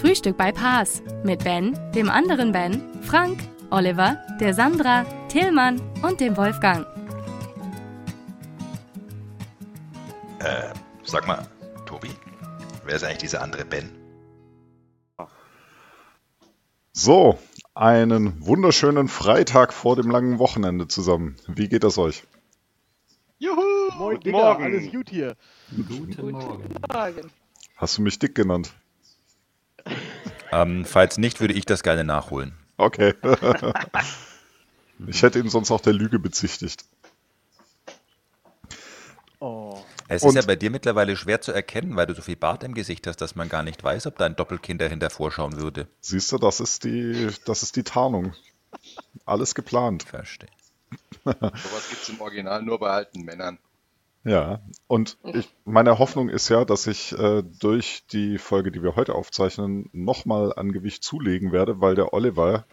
Frühstück bei Paas mit Ben, dem anderen Ben, Frank, Oliver, der Sandra, Tillmann und dem Wolfgang. Äh, sag mal, Tobi, wer ist eigentlich dieser andere Ben? So, einen wunderschönen Freitag vor dem langen Wochenende zusammen. Wie geht es euch? Juhu! Moin, Guten Digga, Morgen! alles gut hier. Guten Morgen. Morgen. Hast du mich dick genannt? Ähm, falls nicht, würde ich das gerne nachholen. Okay. ich hätte ihn sonst auch der Lüge bezichtigt. Oh. Es Und- ist ja bei dir mittlerweile schwer zu erkennen, weil du so viel Bart im Gesicht hast, dass man gar nicht weiß, ob dein Doppelkind dahinter vorschauen würde. Siehst du, das ist die, das ist die Tarnung. Alles geplant. Verstehe. Sowas gibt's im Original nur bei alten Männern. Ja, und ich, meine Hoffnung ist ja, dass ich äh, durch die Folge, die wir heute aufzeichnen, nochmal an Gewicht zulegen werde, weil der Oliver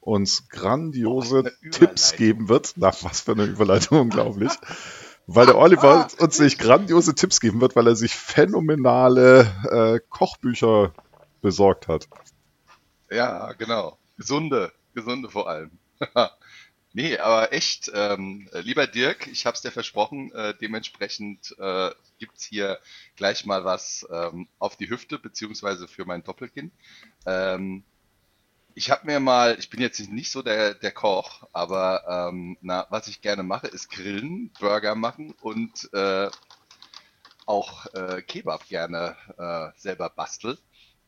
uns grandiose eine Tipps geben wird. Na, was für eine Überleitung, unglaublich. Weil der Oliver uns sich grandiose Tipps geben wird, weil er sich phänomenale äh, Kochbücher besorgt hat. Ja, genau. Gesunde, gesunde vor allem. nee, aber echt, ähm, lieber Dirk, ich hab's dir versprochen, äh, dementsprechend äh, gibt's hier gleich mal was ähm, auf die Hüfte, beziehungsweise für mein Doppelkind. Ähm, ich habe mir mal, ich bin jetzt nicht so der, der Koch, aber ähm, na, was ich gerne mache, ist grillen, Burger machen und äh, auch äh, Kebab gerne äh, selber bastel,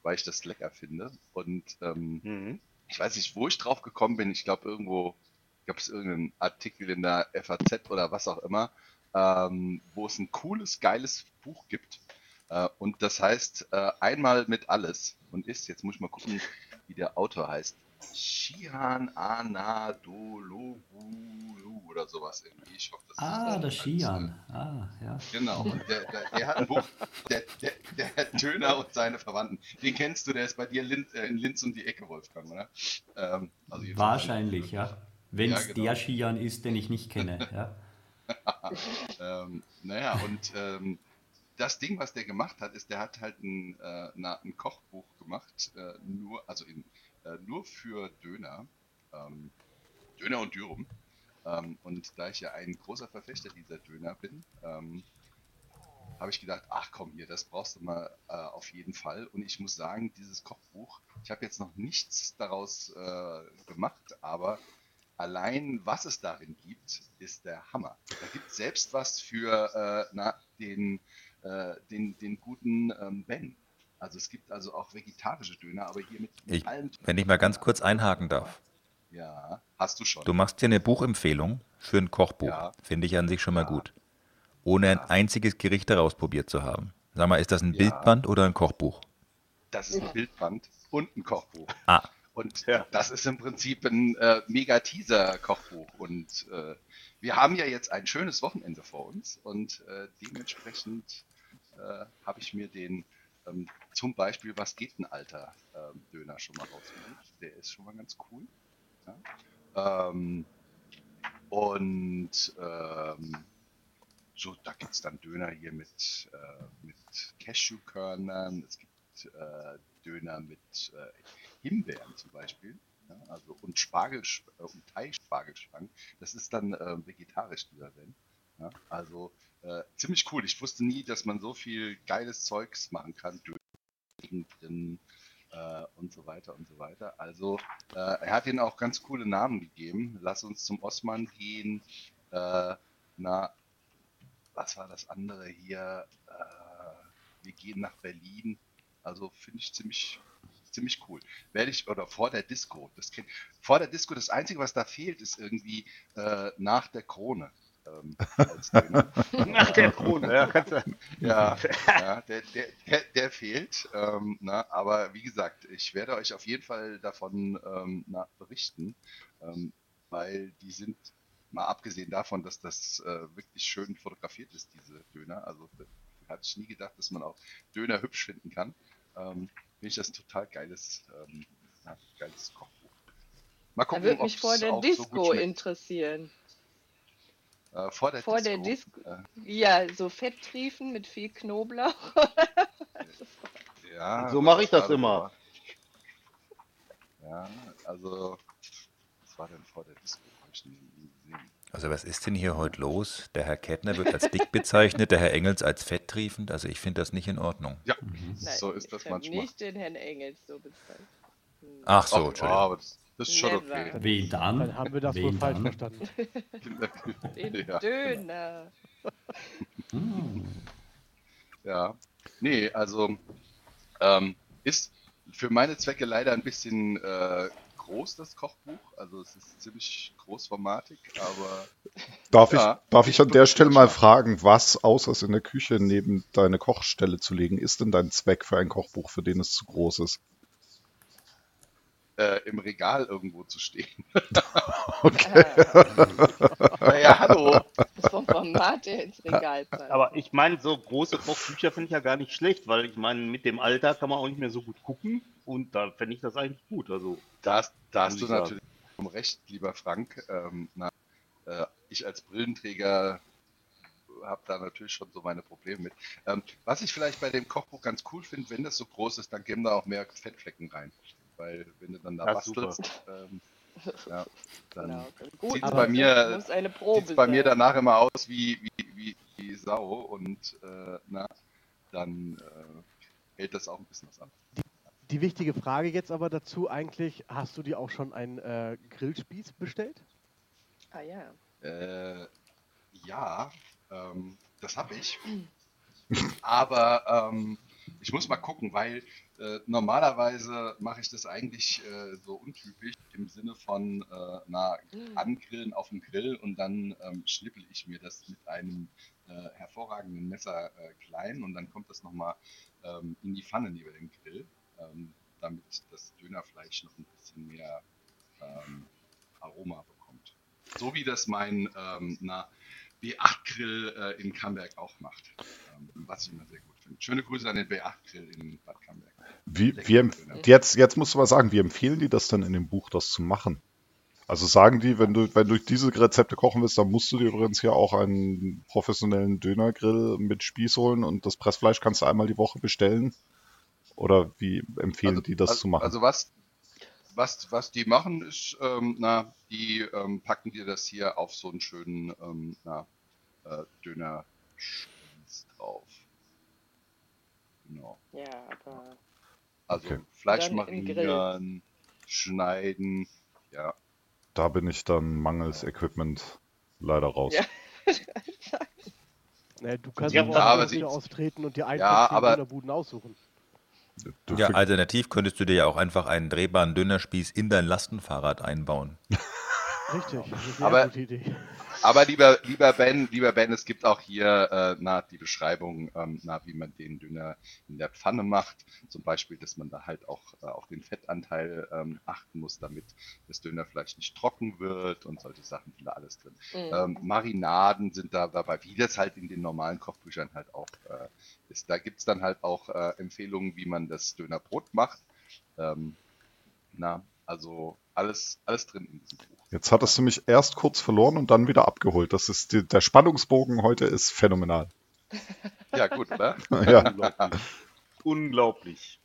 weil ich das lecker finde. Und ähm, Mhm. ich weiß nicht, wo ich drauf gekommen bin. Ich glaube, irgendwo gab es irgendeinen Artikel in der FAZ oder was auch immer, ähm, wo es ein cooles, geiles Buch gibt. Äh, und das heißt äh, einmal mit alles und ist, jetzt muss ich mal gucken, wie der Autor heißt. Shihan Anadolu oder sowas irgendwie. Ich hoffe, das Ah, der Skian. Ah, ja. Genau, und der, der, der hat ein Buch, der, der, der Herr Döner und seine Verwandten. Den kennst du, der ist bei dir äh, in Linz um die Ecke, Wolfgang, oder? Ähm, also Wahrscheinlich, ja. Wenn es Ja, genau. der Skian ist, den ich nicht kenne. Ja. ähm, naja, und ähm, das Ding, was der gemacht hat, ist, der hat halt ein, äh, na, ein Kochbuch gemacht, äh, nur, also in, äh, nur für Döner, ähm, Döner und Dürüm. Ähm, und da ich ja ein großer Verfechter dieser Döner bin, ähm, habe ich gedacht, ach komm hier, das brauchst du mal äh, auf jeden Fall. Und ich muss sagen, dieses Kochbuch, ich habe jetzt noch nichts daraus äh, gemacht, aber allein was es darin gibt, ist der Hammer. Da gibt es selbst was für äh, na, den, äh, den, den guten ähm, Ben. Also es gibt also auch vegetarische Döner, aber hier mit, mit Ich, allem. wenn ich mal ganz kurz einhaken darf. Ja, hast du schon. Du machst hier eine Buchempfehlung für ein Kochbuch. Ja. Finde ich an sich schon mal Ja. gut. Ohne ein Ja. einziges Gericht daraus probiert zu haben. Sag mal, ist das ein. Bildband oder ein Kochbuch? Das ist ein Bildband und ein Kochbuch. Ah, Und Ja. das ist im Prinzip ein äh, mega Teaser-Kochbuch. Und äh, wir haben ja jetzt ein schönes Wochenende vor uns und äh, dementsprechend äh, habe ich mir den ähm, zum Beispiel Was geht ein alter ähm, Döner schon mal rausgesucht. Der ist schon mal ganz cool. Ja? Ähm, und ähm, so, da gibt es dann Döner hier mit, äh, mit Cashewkörnern, es gibt äh, Döner mit äh, Himbeeren zum Beispiel. Ja, also und Spargel äh, und Thai-Spargelschwangen. Das ist dann äh, vegetarisch dieser Ben. Ja, also äh, ziemlich cool. Ich wusste nie, dass man so viel geiles Zeugs machen kann. Drin äh, und so weiter und so weiter. Also äh, er hat ihnen auch ganz coole Namen gegeben. Lass uns zum Osman gehen. Äh, na, was war das andere hier? Wir gehen nach Berlin. Also finde ich ziemlich, ziemlich cool. Werde ich, oder vor der Disco, das kennt, vor der Disco, das Einzige, was da fehlt, ist irgendwie äh, nach der Krone. ähm, als Döner. Ach, der Krone, ja, kannst du. Ja, ja der, der, der, der fehlt. Ähm, na, aber wie gesagt, ich werde euch auf jeden Fall davon ähm, na, berichten, ähm, weil die sind, mal abgesehen davon, dass das äh, wirklich schön fotografiert ist, diese Döner. Also hatte ich nie gedacht, dass man auch Döner hübsch finden kann. Ähm, Finde ich das ein total geiles, ähm, na, geiles Kochbuch. Mal Da gucken, würde ob mich vor der so Disco schmeckt. interessieren. Äh, vor der Vor Disco. der Disco. Äh, Ja, so Fetttriefen mit viel Knoblauch. ja, So mache ich das immer. Ja, also, was war denn vor der Disco? Hab ich nie gesehen. Also was ist denn hier heute los? Der Herr Kettner wird als dick bezeichnet, der Herr Engels als fetttriefend. Also ich finde das nicht in Ordnung. Ja, Mhm. Nein, so ist das manchmal. nicht den Herrn Engels so bezeichnet. Hm. Ach so, Ach, Entschuldigung. aber das, das ist schon Never. okay. Wen dann? Dann haben wir das Wen wohl falsch dann? verstanden. Den ja, Döner. Hm. ja. Nee, also ähm, ist für meine Zwecke leider ein bisschen äh, groß, das Kochbuch. Also es ist ziemlich großformatig, aber Darf, Ja. ich, darf ich an der Stelle mal fragen, was außer es in der Küche neben deine Kochstelle zu legen, ist denn dein Zweck für ein Kochbuch, für den es zu groß ist? Äh, im Regal irgendwo zu stehen. Okay. Naja, hallo. das Format ins Regal passt. Aber ich meine, so große Kochbücher finde ich ja gar nicht schlecht, weil ich meine, mit dem Alter kann man auch nicht mehr so gut gucken und da fände ich das eigentlich gut. Also, Da, hast- da hast du ich sagen. natürlich vollkommen recht, lieber Frank. Ähm, na, äh, ich als Brillenträger habe da natürlich schon so meine Probleme mit. Ähm, was ich vielleicht bei dem Kochbuch ganz cool finde, wenn das so groß ist, dann geben da auch mehr Fettflecken rein. Weil wenn du dann da bastelst, ähm, ja, dann Genau. Gut, sieht's bei mir- muss eine Probe sieht es bei mir danach immer aus wie, wie, wie, wie Sau und äh, na, dann äh, hält das auch ein bisschen was an. Die wichtige Frage jetzt aber dazu eigentlich, hast du dir auch schon einen äh, Grillspieß bestellt? Ah ja. Äh, ja, ähm, das habe ich. Aber ähm, ich muss mal gucken, weil äh, normalerweise mache ich das eigentlich äh, so untypisch im Sinne von äh, na, angrillen auf dem Grill und dann ähm, schnippel ich mir das mit einem äh, hervorragenden Messer äh, klein und dann kommt das nochmal ähm, in die Pfanne neben dem Grill, ähm, damit das Dönerfleisch noch ein bisschen mehr ähm, Aroma bekommt. So wie das mein ähm, na, B8-Grill äh, in Camberg auch macht. Ähm, was ich immer sehr gut finde. Schöne Grüße an den B8-Grill in Bad Camberg. Wie, empf- jetzt, jetzt musst du mal sagen, wie empfehlen die das denn in dem Buch, das zu machen? Also sagen die, wenn du, wenn du diese Rezepte kochen willst, dann musst du dir übrigens hier auch einen professionellen Dönergrill mit Spieß holen und das Pressfleisch kannst du einmal die Woche bestellen? Oder wie empfehlen die das also, zu machen? Also was, was, was die machen ist, ähm, na, die ähm, packen dir das hier auf so einen schönen ähm, na, äh, Döner-Spieß drauf. Genau. Ja, aber Also Okay. Fleisch Dann marinieren, schneiden, ja. Da bin ich dann mangels Equipment leider raus. Ja. Ne, du kannst Ja, ja, aber sie- austreten und dir einen Ja, aber- Dönerbuden aussuchen. Du Ja, alternativ könntest du dir ja auch einfach einen drehbaren Dönerspieß in dein Lastenfahrrad einbauen. Richtig, das ist eine Aber- gute Idee. Aber lieber, lieber Ben, lieber Ben, es gibt auch hier äh, na, die Beschreibung, ähm, na, wie man den Döner in der Pfanne macht. Zum Beispiel, dass man da halt auch äh, auf den Fettanteil ähm, achten muss, damit das Dönerfleisch nicht trocken wird und solche Sachen sind da alles drin. Mhm. Ähm, Marinaden sind da dabei, wie das halt in den normalen Kochbüchern halt auch äh, ist. Da gibt's dann halt auch äh, Empfehlungen, wie man das Dönerbrot macht. Ähm, na, also alles, alles drin in diesem Buch. Jetzt hattest du mich erst kurz verloren und dann wieder abgeholt. Das ist die, der Spannungsbogen heute ist phänomenal. Ja, gut, oder? Ja. unglaublich. unglaublich.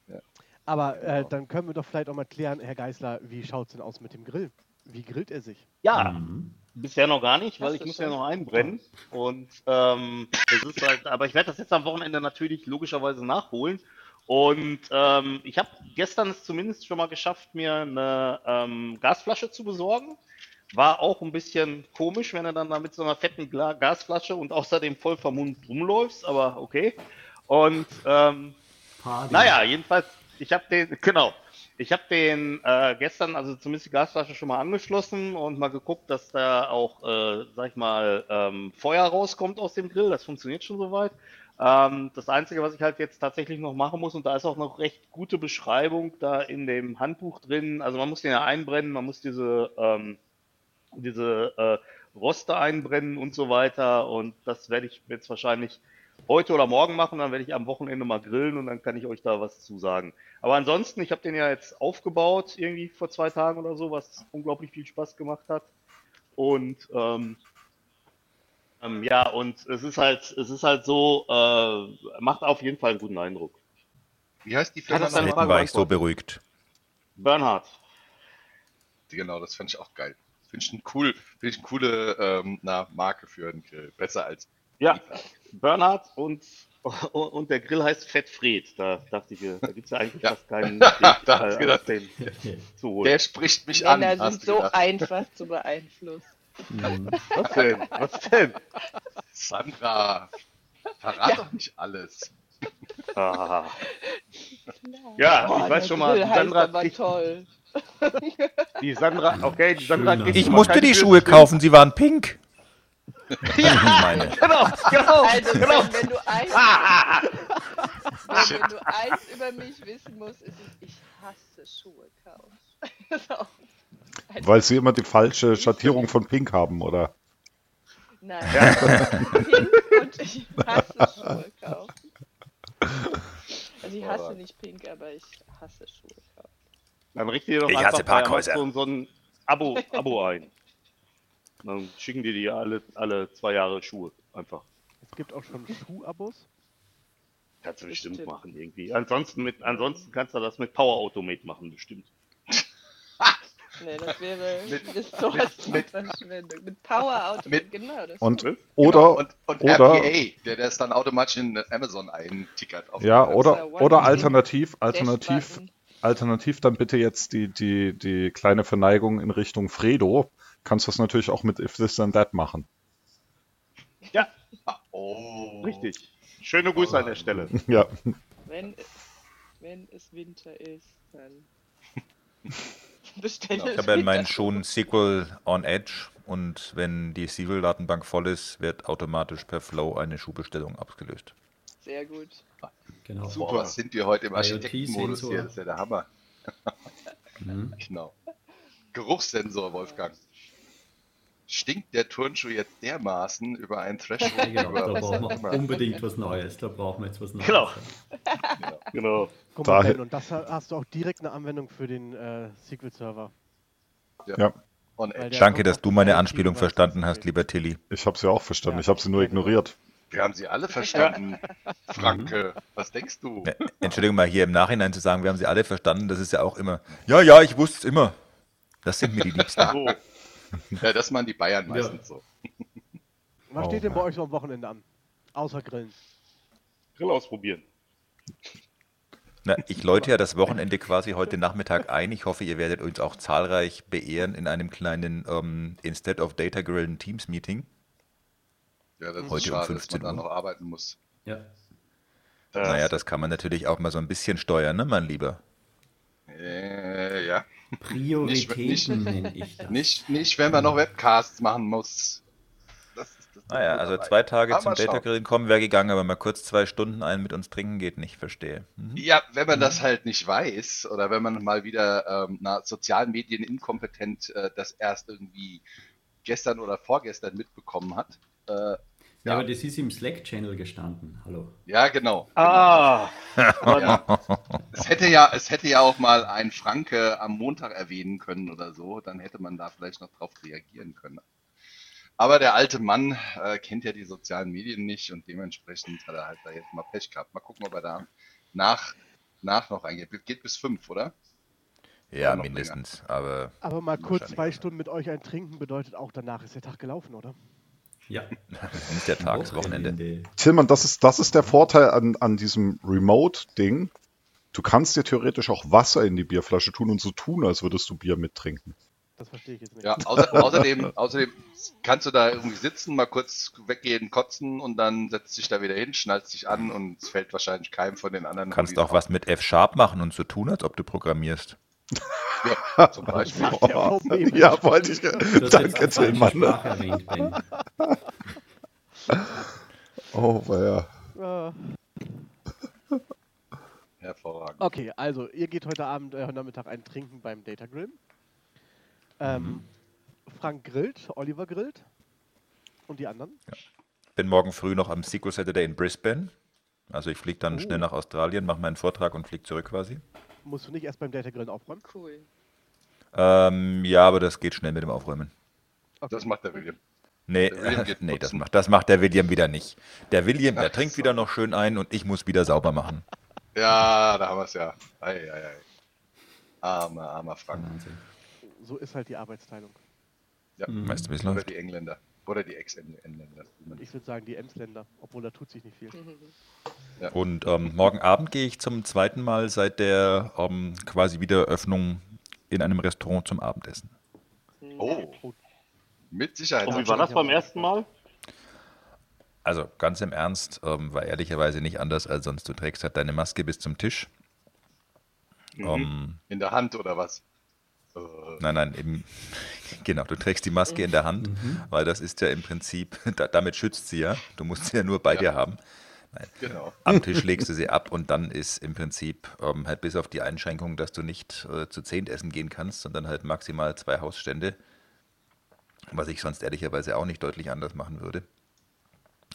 Aber äh, dann können wir doch vielleicht auch mal klären, Herr Geißler, wie schaut es denn aus mit dem Grill? Wie grillt er sich? Ja, Mhm. bisher noch gar nicht, weil Das ich muss ja noch einbrennen. Und ähm, das ist halt, aber ich werde das jetzt am Wochenende natürlich logischerweise nachholen. Und ähm, ich habe gestern es zumindest schon mal geschafft, mir eine ähm, Gasflasche zu besorgen. War auch ein bisschen komisch, wenn du dann da mit so einer fetten Gasflasche und außerdem voll vermummt rumläufst, aber okay. Und ähm, Party. naja, jedenfalls, ich habe den, genau. ich habe den äh, gestern, also zumindest die Gasflasche schon mal angeschlossen und mal geguckt, dass da auch, äh, sag ich mal, ähm, Feuer rauskommt aus dem Grill. Das funktioniert schon soweit. Ähm, das Einzige, was ich halt jetzt tatsächlich noch machen muss, und da ist auch noch recht gute Beschreibung da in dem Handbuch drin. Also man muss den ja einbrennen, man muss diese, ähm, diese äh, Roste einbrennen und so weiter. Und das werde ich jetzt wahrscheinlich heute oder morgen machen. Dann werde ich am Wochenende mal grillen und dann kann ich euch da was zu sagen. Aber ansonsten, ich habe den ja jetzt aufgebaut, irgendwie vor zwei Tagen oder so, was unglaublich viel Spaß gemacht hat. Und ähm, ähm, ja, und es ist halt, es ist halt so, äh, macht auf jeden Fall einen guten Eindruck. Wie heißt die Firma? Frage war ich so beruhigt. Bernhard. Genau, das fand ich auch geil. Finde ich, ein cool, find ich eine coole ähm, na, Marke für einen Grill. Besser als Ja, Bernhard und, und der Grill heißt Fettfred. Da dachte ich, da gibt es ja eigentlich Ja. fast keinen Da Weg, ich äh, gedacht, aus dem zu holen. Der spricht mich an. Männer hast sind du so gedacht. einfach zu beeinflussen. Was denn? Was denn? Sandra, verrat doch nicht alles. Ah. Ja, Oh, ich weiß schon mal, Grill die heißt Sandra, aber toll. die Sandra, okay, die Sandra Schöner. kriegt Ich musste die Schuhe kaufen, sie waren pink. Meine. Genau, genau, Also, genau. wenn, wenn, du eins, Ah, wenn, wenn du eins über mich wissen musst, ist es, ich hasse Schuhe kaufen. Weil sie immer die falsche Schattierung von Pink haben, oder? Nein, pink und ich hasse Schuhe kaufen. Also ich hasse nicht pink, aber ich hasse Schuhe kaufen. Dann richte dir doch Ich einfach hasse bei. Amazon so ein Abo, Abo ein. Dann schicken die dir alle, alle zwei Jahre Schuhe. Einfach. Es gibt auch schon Schuhabos. Kannst du bestimmt Bestimmt. machen irgendwie. Ansonsten, mit, ansonsten kannst du das mit Power Automate machen, bestimmt. Nee, das wäre Ressourcen Verschwendung. Mit Power Auto. Mit- genau, das Und Was? oder Genau, und, und oder- RPA, der das dann automatisch in Amazon eintickert. Auf ja, oder oder alternativ alternativ Dash-Button. Alternativ dann bitte jetzt die die die kleine Verneigung in Richtung Fredo. Kannst du das natürlich auch mit If This Then That machen. Ja, Ah, Oh. richtig. Schöne Grüße an der Stelle. Ja. Wenn, wenn es Winter ist, dann bestelle Genau. Ich habe ja in meinen Schuhen SQL on Edge und wenn die SQL-Datenbank voll ist, wird automatisch per Flow eine Schuhbestellung abgelöst. Sehr gut. Genau. Super, was sind wir heute im Architektenmodus hier? Das ist ja der Hammer. Mhm. Genau. Geruchssensor, Wolfgang. Stinkt der Turnschuh jetzt dermaßen über ein Threshold? Ja, genau, über da brauchen auch wir immer? unbedingt was Neues. Da brauchen wir jetzt was Neues. Genau. Genau. Guck mal, Daher- Ben, und das ha- hast du auch direkt eine Anwendung für den äh, SQL-Server. Ja. Der Danke, dass du meine Anspielung verstanden hast, lieber Tilly. Ich habe sie auch verstanden. Ja, ich habe sie nur ignoriert. Wir haben sie alle verstanden. Franke, was denkst du? Ja, Entschuldigung mal hier im Nachhinein zu sagen, wir haben sie alle verstanden, das ist ja auch immer. Ja, ja, ich wusste es immer. Das sind mir die Liebsten. So, Ja, das machen die Bayern meistens so. Was Oh steht denn bei Mann. euch so am Wochenende an? Außer Grillen. Grill ausprobieren. Na, ich läute ja das Wochenende quasi heute Nachmittag ein. Ich hoffe, ihr werdet uns auch zahlreich beehren in einem kleinen ähm, Instead of Data Grillen Teams Meeting. Ja, das Heute um ist schade, dass 15 man da Uhr. noch arbeiten muss. Ja. Das, Naja, das kann man natürlich auch mal so ein bisschen steuern, ne, mein Lieber? äh, ja. Prioritäten nenne ich das. Nicht, nicht, wenn man noch Webcasts machen muss. Das ist das Naja, also zwei Tage Aber zum. Data Grillen kommen wäre gegangen, aber mal kurz zwei Stunden ein mit uns trinken geht nicht, verstehe. Mhm. Ja, wenn man das halt nicht weiß oder wenn man mal wieder ähm, na, sozialen Medien inkompetent äh, das erst irgendwie gestern oder vorgestern mitbekommen hat. Äh, Ja, aber das ist im Slack-Channel gestanden. Hallo. ja, genau. Ah, Ja. Es hätte ja, es hätte ja auch mal ein Franke am Montag erwähnen können oder so, dann hätte man da vielleicht noch drauf reagieren können. Aber der alte Mann äh, kennt ja die sozialen Medien nicht und dementsprechend hat er halt da jetzt mal Pech gehabt. Mal gucken, ob er da nach, nach noch eingeht. Geht bis fünf, oder? Ja, mindestens. Aber Aber mal kurz zwei. Stunden mit euch ein Trinken bedeutet auch, danach ist der Tag gelaufen, oder? Ja. nicht der Tag, das Wochenende. Tillmann, das ist, das ist der Vorteil an, an diesem Remote-Ding. Du kannst dir theoretisch auch Wasser in die Bierflasche tun und so tun, als würdest du Bier mittrinken. Das verstehe ich jetzt nicht. Ja, außer, außerdem, außerdem kannst du da irgendwie sitzen, mal kurz weggehen, kotzen und dann setzt dich da wieder hin, schnallst dich an und es fällt wahrscheinlich keinem von den anderen. Du kannst auch was mit F-Sharp machen und so tun, als ob du programmierst. Ja, zum Beispiel. Oh, ja, wollte ich. Danke, Tillmann. Oh, ja. Hervorragend. Okay, also ihr geht heute Abend, äh, heute Nachmittag ein Trinken beim Data Grill. Ähm, Mhm. Frank grillt, Oliver grillt. Und die anderen? Bin morgen früh noch am SQL Saturday in Brisbane. Also ich fliege dann Oh. schnell nach Australien, mache meinen Vortrag und fliege zurück quasi. Musst du nicht erst beim Data Grillen aufräumen? Cool. Ähm, ja, aber das geht schnell mit dem Aufräumen. Das macht der William. Nee, Der William nee das, macht, das macht der William wieder nicht. Der William, der Ach trinkt so. wieder noch schön ein und ich muss wieder sauber machen. Ja, da haben wir es ja. Ei, ei, ei. Armer, armer Frank. Wahnsinn. So ist halt die Arbeitsteilung. Ja. Mhm. Weißt du, wie es läuft? die Engländer. Oder die man- Ich würde sagen, die Emsländer, obwohl da tut sich nicht viel. Und ähm, morgen Abend gehe ich zum zweiten Mal seit der ähm, quasi Wiedereröffnung in einem Restaurant zum Abendessen. Oh. Mit Sicherheit. Und wie war das beim ersten Mal? Also ganz im Ernst, ähm, war ehrlicherweise nicht anders als sonst. Du trägst halt deine Maske bis zum Tisch. Mhm. Ähm, In der Hand oder was? Äh, Nein, nein, eben, genau, du trägst die Maske in der Hand, Mhm. weil das ist ja im Prinzip, da, damit schützt sie ja. Du musst sie ja nur bei Ja. dir haben. Nein. Genau. Am Tisch legst du sie ab und dann ist im Prinzip ähm, halt bis auf die Einschränkung, dass du nicht äh, zu zehnt essen gehen kannst, sondern halt maximal zwei Hausstände, was ich sonst ehrlicherweise auch nicht deutlich anders machen würde.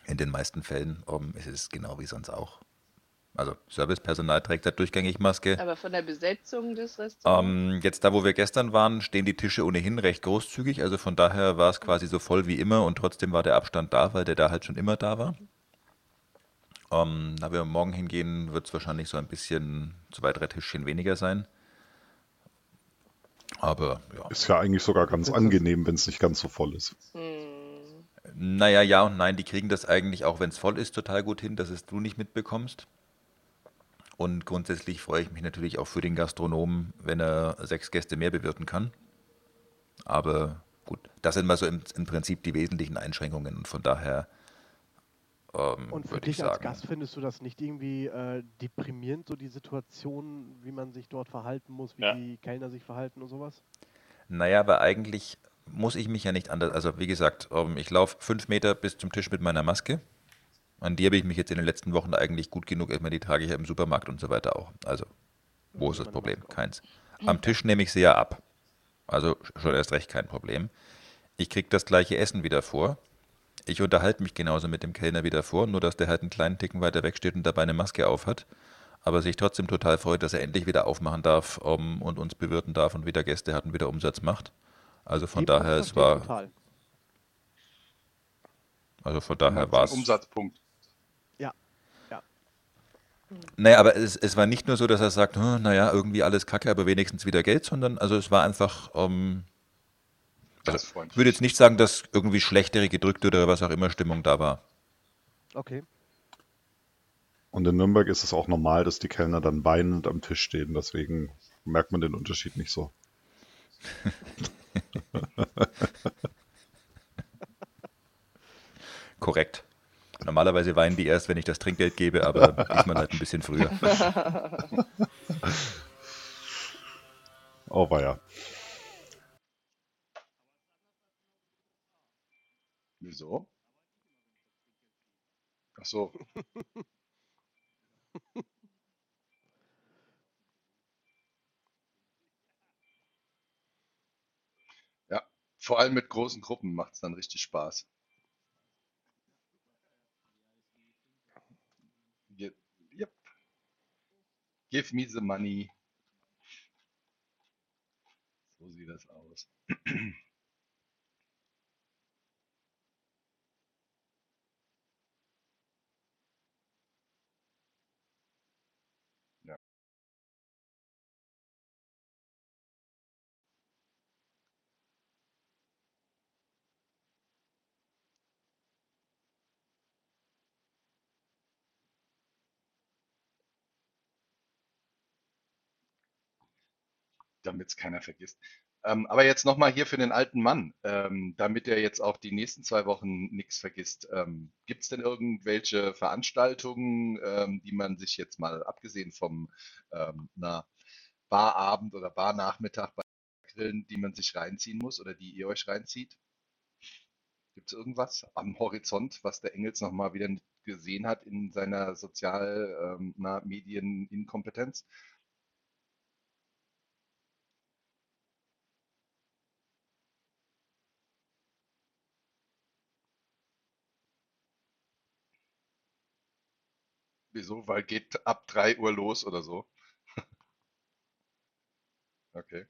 In den meisten Fällen ähm, ist es genau wie sonst auch. Also Servicepersonal trägt halt durchgängig Maske. Aber von der Besetzung des Restaurants? Ähm, jetzt da, wo wir gestern waren, stehen die Tische ohnehin recht großzügig. Also von daher war es quasi so voll wie immer und trotzdem war der Abstand da, weil der da halt schon immer da war. Ähm, da wir morgen hingehen, wird es wahrscheinlich so ein bisschen zwei, drei Tischchen weniger sein. Aber ja. Ist ja eigentlich sogar ganz angenehm, wenn es nicht ganz so voll ist. Naja, ja und nein, die kriegen das eigentlich, auch wenn es voll ist, total gut hin, dass es du nicht mitbekommst. Und grundsätzlich freue ich mich natürlich auch für den Gastronomen, wenn er sechs Gäste mehr bewirten kann. Aber gut, das sind mal so im, im Prinzip die wesentlichen Einschränkungen und von daher ähm, Und für dich als. Gast findest du das nicht irgendwie äh, deprimierend, so die Situation, wie man sich dort verhalten muss, wie Ja. die Kellner sich verhalten und sowas? Naja, aber eigentlich muss ich mich ja nicht anders. Also, wie gesagt, ähm, ich laufe fünf Meter bis zum Tisch mit meiner Maske. An die habe ich mich jetzt in den letzten Wochen eigentlich gut genug. Ich meine, die trage ich ja im Supermarkt und so weiter auch. Also, wo ist das Problem? Keins. Am Tisch nehme ich sie ja ab. Also schon erst recht kein Problem. Ich kriege das gleiche Essen wieder vor. Ich unterhalte mich genauso mit dem Kellner wieder vor, nur dass der halt einen kleinen Ticken weiter weg steht und dabei eine Maske auf hat. Aber sich trotzdem total freut, dass er endlich wieder aufmachen darf um, und uns bewirten darf und wieder Gäste hat und wieder Umsatz macht. Also von Die Punkt daher, es war, Total. also von daher war es. Umsatzpunkt. Ja, ja. Naja, aber es, es war nicht nur so, dass er sagt, "Hm, naja, irgendwie alles kacke, aber wenigstens wieder Geld, sondern also es war einfach, ähm, also, ich würde jetzt nicht sagen, dass irgendwie schlechtere, gedrückte oder was auch immer Stimmung da war. Okay. Und in Nürnberg ist es auch normal, dass die Kellner dann weinend am Tisch stehen. Deswegen merkt man den Unterschied nicht so. Korrekt. Normalerweise weinen die erst, wenn ich das Trinkgeld gebe, aber diesmal halt ein bisschen früher. Oh, war ja. Wieso? Ach so. Ja, vor allem mit großen Gruppen macht es dann richtig Spaß. Give me the money. So sieht das aus. Damit es keiner vergisst. Ähm, aber jetzt nochmal hier für den alten Mann, ähm, damit er jetzt auch die nächsten zwei Wochen nichts vergisst. Ähm, Gibt es denn irgendwelche Veranstaltungen, ähm, die man sich jetzt mal abgesehen vom ähm, na, Barabend oder Barnachmittag bei Grillen, die man sich reinziehen muss oder die ihr euch reinzieht? Gibt es irgendwas am Horizont, was der Engels nochmal wieder gesehen hat in seiner sozial ähm, Wieso? Weil geht ab 3 Uhr los oder so? Okay.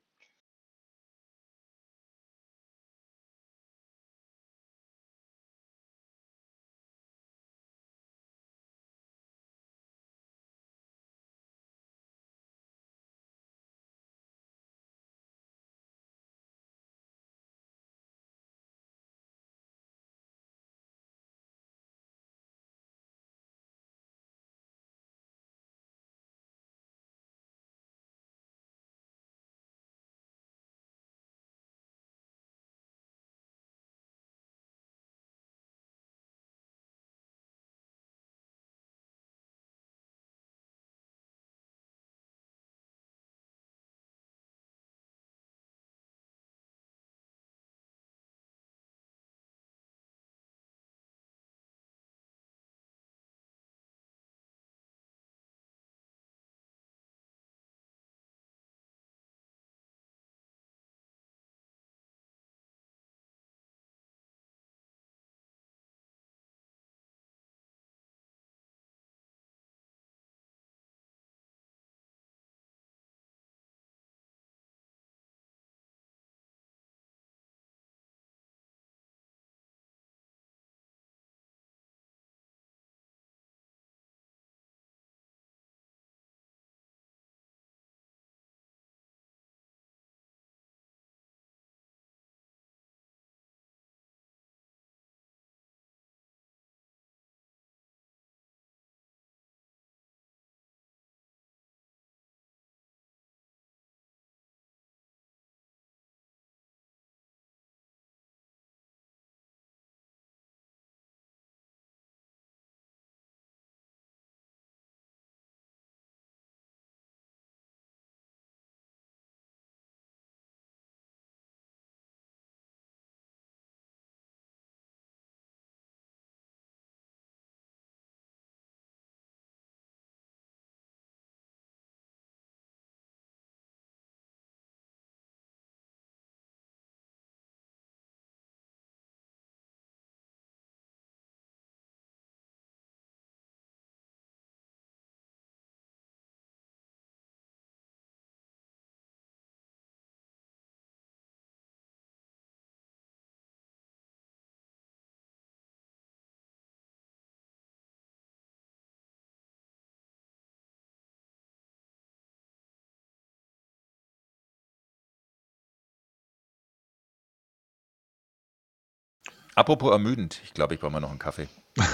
Apropos ermüdend, ich glaube, ich brauche mal noch einen Kaffee.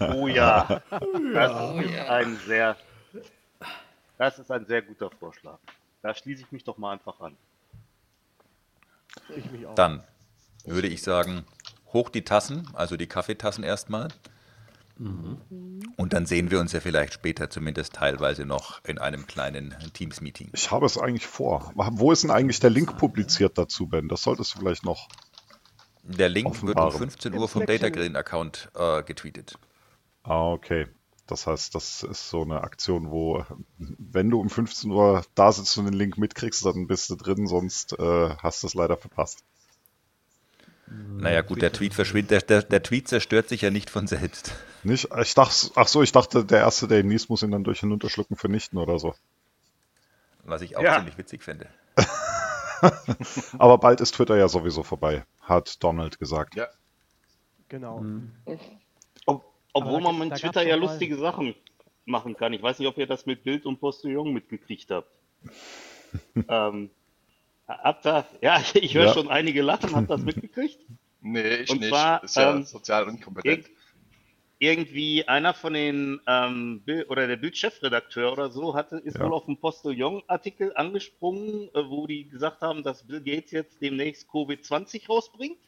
Oh ja, das Oh ist ein sehr, das ist ein sehr guter Vorschlag. Da schließe ich mich doch mal einfach an. Ich mich auch. Dann würde ich sagen, hoch die Tassen, also die Kaffeetassen erstmal. Und dann sehen wir uns ja vielleicht später zumindest teilweise noch in einem kleinen Teams-Meeting. Ich habe es eigentlich vor. Wo ist denn eigentlich der Link publiziert dazu, Ben? Das solltest du vielleicht noch. Der Link wird um Offenbaren. 15 Im Uhr vom Slack-Channel. Data Account äh, getweetet. Ah, okay. Das heißt, das ist so eine Aktion, wo, wenn du um 15 Uhr da sitzt und den Link mitkriegst, dann bist du drin, sonst äh, hast du es leider verpasst. Naja, gut, der Tweet verschwindet, der, der, der Tweet zerstört sich ja nicht von selbst. Nicht? Ich dachte, ach so, ich dachte, der Erste, der ihn liest, muss ihn dann durch Hinunterschlucken vernichten oder so. Was ich auch Ja. ziemlich witzig finde. Aber bald ist Twitter ja sowieso vorbei, hat Donald gesagt. Ja, Genau. Ob, obwohl da man mit Twitter ja lustige Sachen machen kann. Ich weiß nicht, ob ihr das mit Bild und Postillon mitgekriegt habt. ähm, habt ihr, ja, ich höre Ja. schon einige lachen, habt ihr das mitgekriegt? nee, ich Und nicht. zwar, ist ja ähm, sozial inkompetent. Irg irgendwie einer von den ähm, oder der Bildchefredakteur oder so hatte, ist Ja. wohl auf einen Postillon-Artikel angesprungen, äh, wo die gesagt haben, dass Bill Gates jetzt demnächst Covid-20 rausbringt.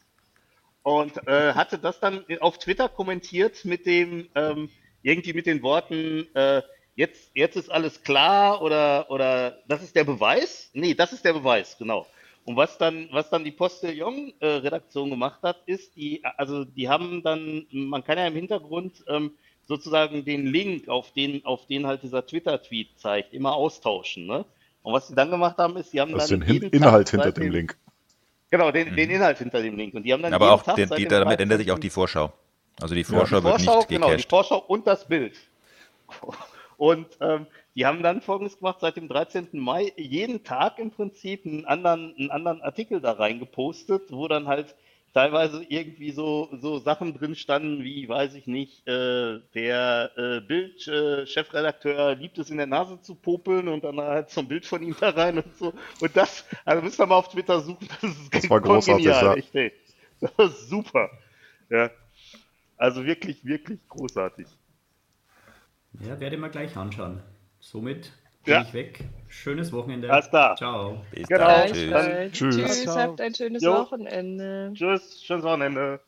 Und äh, hatte das dann auf Twitter kommentiert mit dem, ähm, irgendwie mit den Worten, äh, jetzt, jetzt ist alles klar oder, oder das ist der Beweis? Nee, das ist der Beweis, genau. Und was dann, was dann die Postillon-Redaktion gemacht hat, ist, die, also die haben dann, man kann ja im Hintergrund ähm, sozusagen den Link, auf den, auf den halt dieser Twitter-Tweet zeigt, immer austauschen. Ne? Und was sie dann gemacht haben, ist, sie haben Also dann den Hin jeden Inhalt Tag hinter dem Link. Genau, den, den Inhalt hinter dem Link. Und die haben dann Aber jeden auch Tag den, die, damit ändert sich 13. auch die Vorschau. Also die Die Vorschau wird Vorschau, nicht genau, die gecached. Vorschau und das Bild. Und ähm, die haben dann folgendes gemacht, seit dem 13. Mai jeden Tag im Prinzip einen anderen, einen anderen Artikel da reingepostet, wo dann halt teilweise irgendwie so, so Sachen drin standen, wie, weiß ich nicht, äh, der äh, Bild-Chefredakteur liebt es in der Nase zu popeln und dann halt so ein Bild von ihm da rein und so. Und das, also müsst ihr mal auf Twitter suchen, das ist Das war großartig, ja. echt, ey. Das ist super. Ja. Also wirklich, wirklich großartig. Ja, werde ich mir gleich anschauen. Somit Ja. bin ich weg. Schönes Wochenende. Alles klar. Ciao. Bis Genau. Tschüss. Tschüss. Tschüss, habt ein schönes Jo. Wochenende. Tschüss, schönes Wochenende.